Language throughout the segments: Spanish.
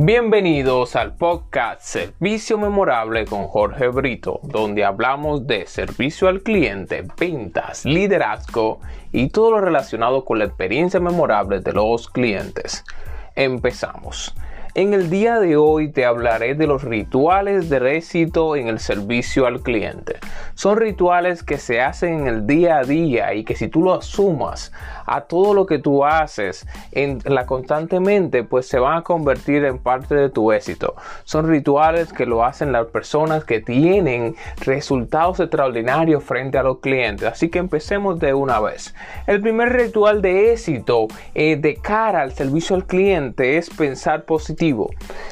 Bienvenidos al podcast Servicio Memorable con Jorge Brito, donde hablamos de servicio al cliente, ventas, liderazgo y todo lo relacionado con la experiencia memorable de los clientes. Empezamos. En el día de hoy te hablaré de los rituales de éxito en el servicio al cliente. Son rituales que se hacen en el día a día y que si tú lo asumas a todo lo que tú haces en la constantemente, pues se van a convertir en parte de tu éxito. Son rituales que lo hacen las personas que tienen resultados extraordinarios frente a los clientes. Así que empecemos de una vez. El primer ritual de éxito eh, de cara al servicio al cliente es pensar positivo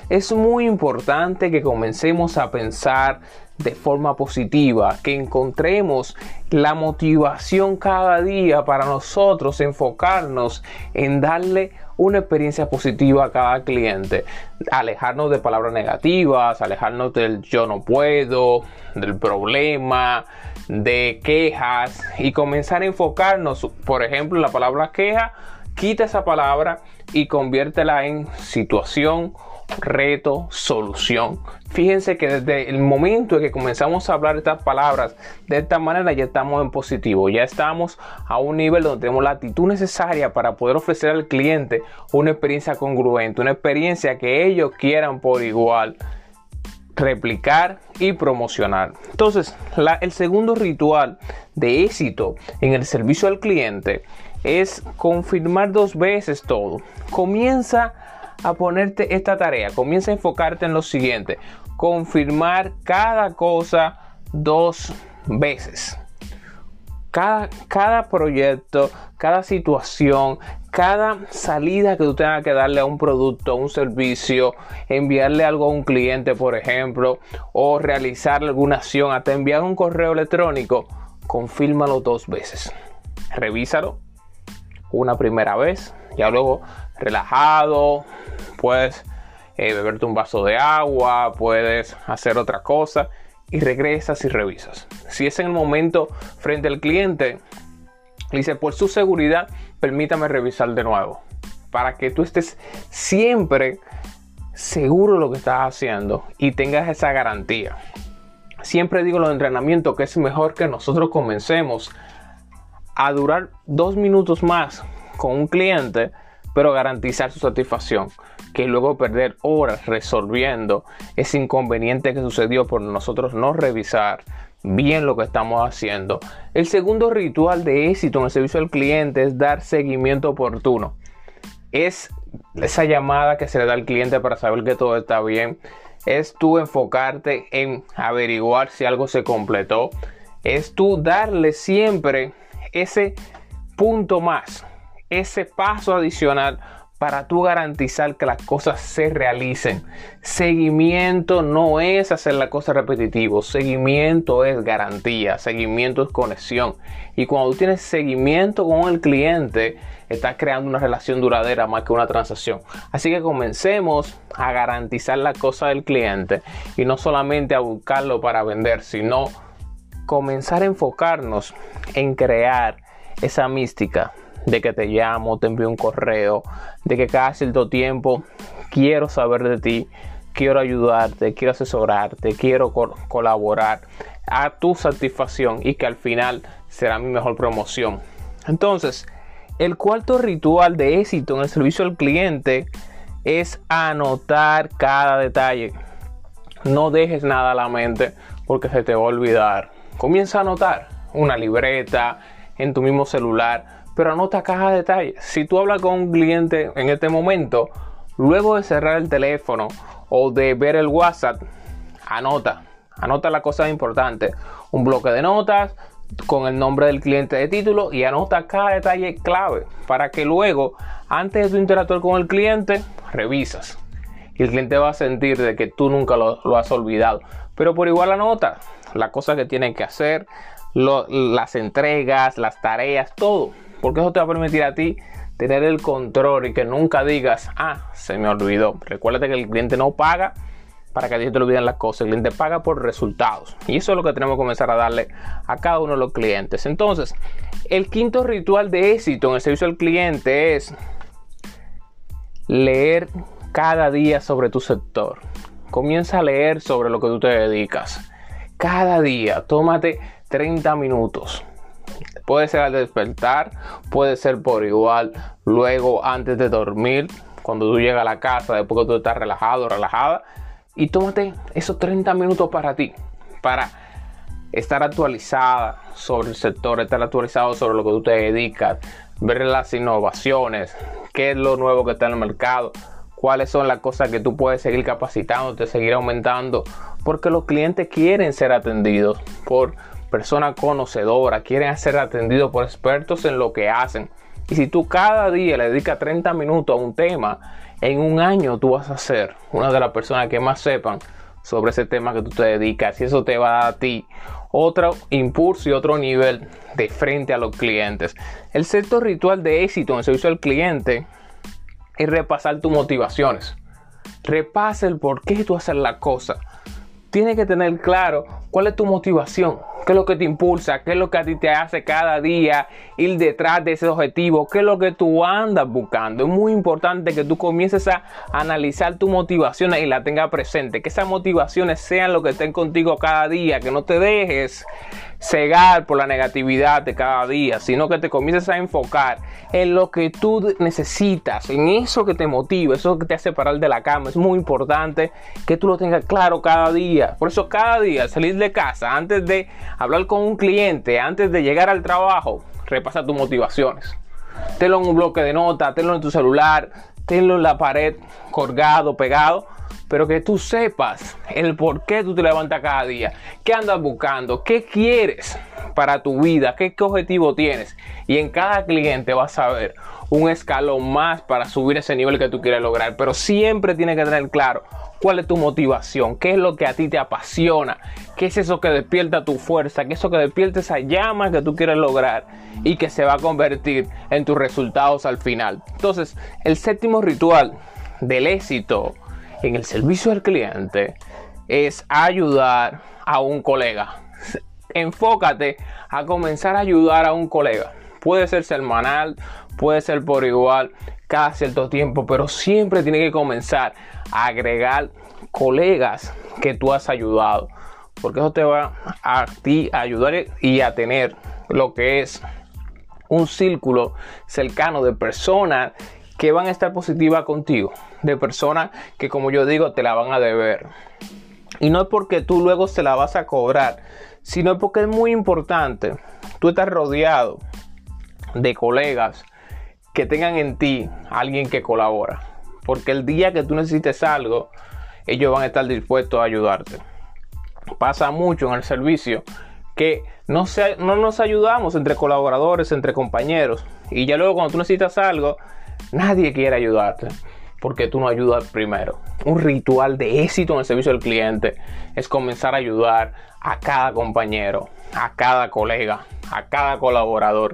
es muy importante que comencemos a pensar de forma positiva, que encontremos la motivación cada día para nosotros enfocarnos en darle una experiencia positiva a cada cliente, alejarnos de palabras negativas, alejarnos del yo no puedo, del problema, de quejas y comenzar a enfocarnos, por ejemplo, la palabra queja quita esa palabra y conviértela en situación, reto, solución. Fíjense que desde el momento en que comenzamos a hablar estas palabras de esta manera ya estamos en positivo, ya estamos a un nivel donde tenemos la actitud necesaria para poder ofrecer al cliente una experiencia congruente, una experiencia que ellos quieran por igual replicar y promocionar. Entonces, el segundo ritual de éxito en el servicio al cliente es confirmar dos veces todo. Comienza a ponerte esta tarea, comienza a enfocarte en lo siguiente, confirmar cada cosa dos veces. Cada, cada, proyecto, cada situación, cada salida que tú tengas que darle a un producto, a un servicio, enviarle algo a un cliente, por ejemplo, o realizar alguna acción, hasta enviar un correo electrónico, confírmalo dos veces. Revísalo, una primera vez, ya luego relajado, puedes eh, beberte un vaso de agua, puedes hacer otra cosa y regresas y revisas. Si es en el momento frente al cliente, dice, por su seguridad, permítame revisar de nuevo, para que tú estés siempre seguro de lo que estás haciendo y tengas esa garantía. Siempre digo en los entrenamientos que es mejor que nosotros comencemos a durar dos minutos más con un cliente, pero garantizar su satisfacción, que luego perder horas resolviendo ese inconveniente que sucedió por nosotros no revisar bien lo que estamos haciendo. El segundo ritual de éxito en el servicio al cliente es dar seguimiento oportuno. Es esa llamada que se le da al cliente para saber que todo está bien. Es tú enfocarte en averiguar si algo se completó. Es tú darle siempre ese punto más, ese paso adicional para tú garantizar que las cosas se realicen. Seguimiento no es hacer la cosa repetitivo, seguimiento es garantía, seguimiento es conexión. Y cuando tú tienes seguimiento con el cliente, estás creando una relación duradera más que una transacción. Así que comencemos a garantizar la cosa del cliente y no solamente a buscarlo para vender, sino comenzar a enfocarnos en crear esa mística de que te llamo, te envío un correo, de que cada cierto tiempo quiero saber de ti, quiero ayudarte, quiero asesorarte, quiero colaborar a tu satisfacción y que al final será mi mejor promoción. Entonces, el cuarto ritual de éxito en el servicio al cliente es anotar cada detalle. No dejes nada a la mente porque se te va a olvidar. Comienza a anotar una libreta en tu mismo celular, pero anota caja de detalles. Si tú hablas con un cliente en este momento, luego de cerrar el teléfono o de ver el WhatsApp, anota, anota las cosas importantes. Un bloque de notas con el nombre del cliente de título y anota cada detalle clave para que luego, antes de interactuar con el cliente, revisas. Y el cliente va a sentir de que tú nunca lo, lo has olvidado. Pero por igual anota las cosas que tienen que hacer, las entregas, las tareas, todo. Porque eso te va a permitir a ti tener el control y que nunca digas, ah, se me olvidó. Recuérdate que el cliente no paga para que a ti te olviden las cosas. El cliente paga por resultados. Y eso es lo que tenemos que comenzar a darle a cada uno de los clientes. Entonces, el quinto ritual de éxito en el servicio al cliente es leer cada día sobre tu sector. Comienza a leer sobre lo que tú te dedicas. Cada día, tómate 30 minutos. Puede ser al despertar, puede ser por igual, luego antes de dormir, cuando tú llegas a la casa, después que tú estás relajado, relajada, y tómate esos 30 minutos para ti, para estar actualizada sobre el sector, estar actualizado sobre lo que tú te dedicas, ver las innovaciones, qué es lo nuevo que está en el mercado, cuáles son las cosas que tú puedes seguir capacitándote, seguir aumentando, porque los clientes quieren ser atendidos por personas conocedoras, quieren ser atendidos por expertos en lo que hacen. Y si tú cada día le dedicas 30 minutos a un tema, en un año tú vas a ser una de las personas que más sepan sobre ese tema que tú te dedicas y eso te va a dar a ti otro impulso y otro nivel de frente a los clientes. El sexto ritual de éxito en el servicio al cliente es repasar tus motivaciones. Repasa el por qué tú haces la cosa. Tienes que tener claro cuál es tu motivación, qué es lo que te impulsa, qué es lo que a ti te hace cada día ir detrás de ese objetivo, qué es lo que tú andas buscando. Es muy importante que tú comiences a analizar tus motivaciones y la tengas presente, que esas motivaciones sean lo que estén contigo cada día, que no te dejes cegar por la negatividad de cada día, sino que te comiences a enfocar en lo que tú necesitas, en eso que te motiva, eso que te hace parar de la cama. Es muy importante que tú lo tengas claro cada día. Por eso cada día salir de casa, antes de hablar con un cliente, antes de llegar al trabajo, repasa tus motivaciones. Tenlo en un bloque de notas, tenlo en tu celular, tenlo en la pared colgado, pegado pero que tú sepas el por qué tú te levantas cada día, qué andas buscando, qué quieres para tu vida, qué, objetivo tienes. Y en cada cliente vas a ver un escalón más para subir ese nivel que tú quieres lograr. Pero siempre tienes que tener claro cuál es tu motivación, qué es lo que a ti te apasiona, qué es eso que despierta tu fuerza, qué es eso que despierta esa llama que tú quieres lograr y que se va a convertir en tus resultados al final. Entonces, el séptimo ritual del éxito en el servicio al cliente es ayudar a un colega. Enfócate a comenzar a ayudar a un colega. Puede ser semanal, puede ser por igual, cada cierto tiempo, pero siempre tiene que comenzar a agregar colegas que tú has ayudado. Porque eso te va a ti a ayudar y a tener lo que es un círculo cercano de personas que van a estar positivas contigo, de personas que como yo digo te la van a deber. Y no es porque tú luego se la vas a cobrar, sino porque es muy importante. Tú estás rodeado de colegas que tengan en ti alguien que colabora. Porque el día que tú necesites algo, ellos van a estar dispuestos a ayudarte. Pasa mucho en el servicio que no, no nos ayudamos entre colaboradores, entre compañeros. Y ya luego cuando tú necesitas algo, Nadie quiere ayudarte porque tú no ayudas primero. Un ritual de éxito en el servicio al cliente es comenzar a ayudar a cada compañero, a cada colega, a cada colaborador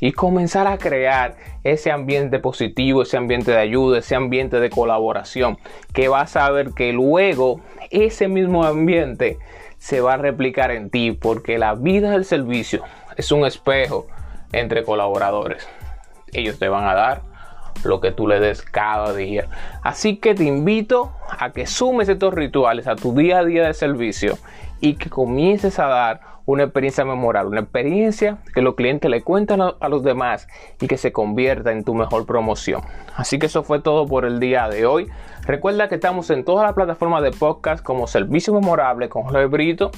y comenzar a crear ese ambiente positivo, ese ambiente de ayuda, ese ambiente de colaboración, que vas a ver que luego ese mismo ambiente se va a replicar en ti, porque la vida del servicio es un espejo entre colaboradores. Ellos te van a dar lo que tú le des cada día. Así que te invito a que sumes estos rituales a tu día a día de servicio y que comiences a dar una experiencia memorable, una experiencia que los clientes le cuentan a los demás y que se convierta en tu mejor promoción. Así que eso fue todo por el día de hoy. Recuerda que estamos en todas las plataformas de podcast como Servicio Memorable con Jorge Brito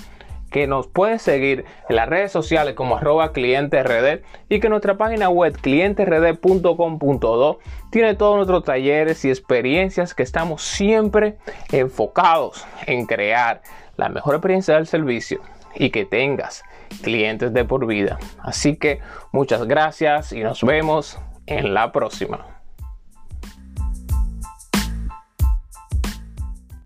que nos puedes seguir en las redes sociales como arroba clientesrd y que nuestra página web clientesrd.com.do tiene todos nuestros talleres y experiencias que estamos siempre enfocados en crear la mejor experiencia del servicio y que tengas clientes de por vida. Así que muchas gracias y nos vemos en la próxima.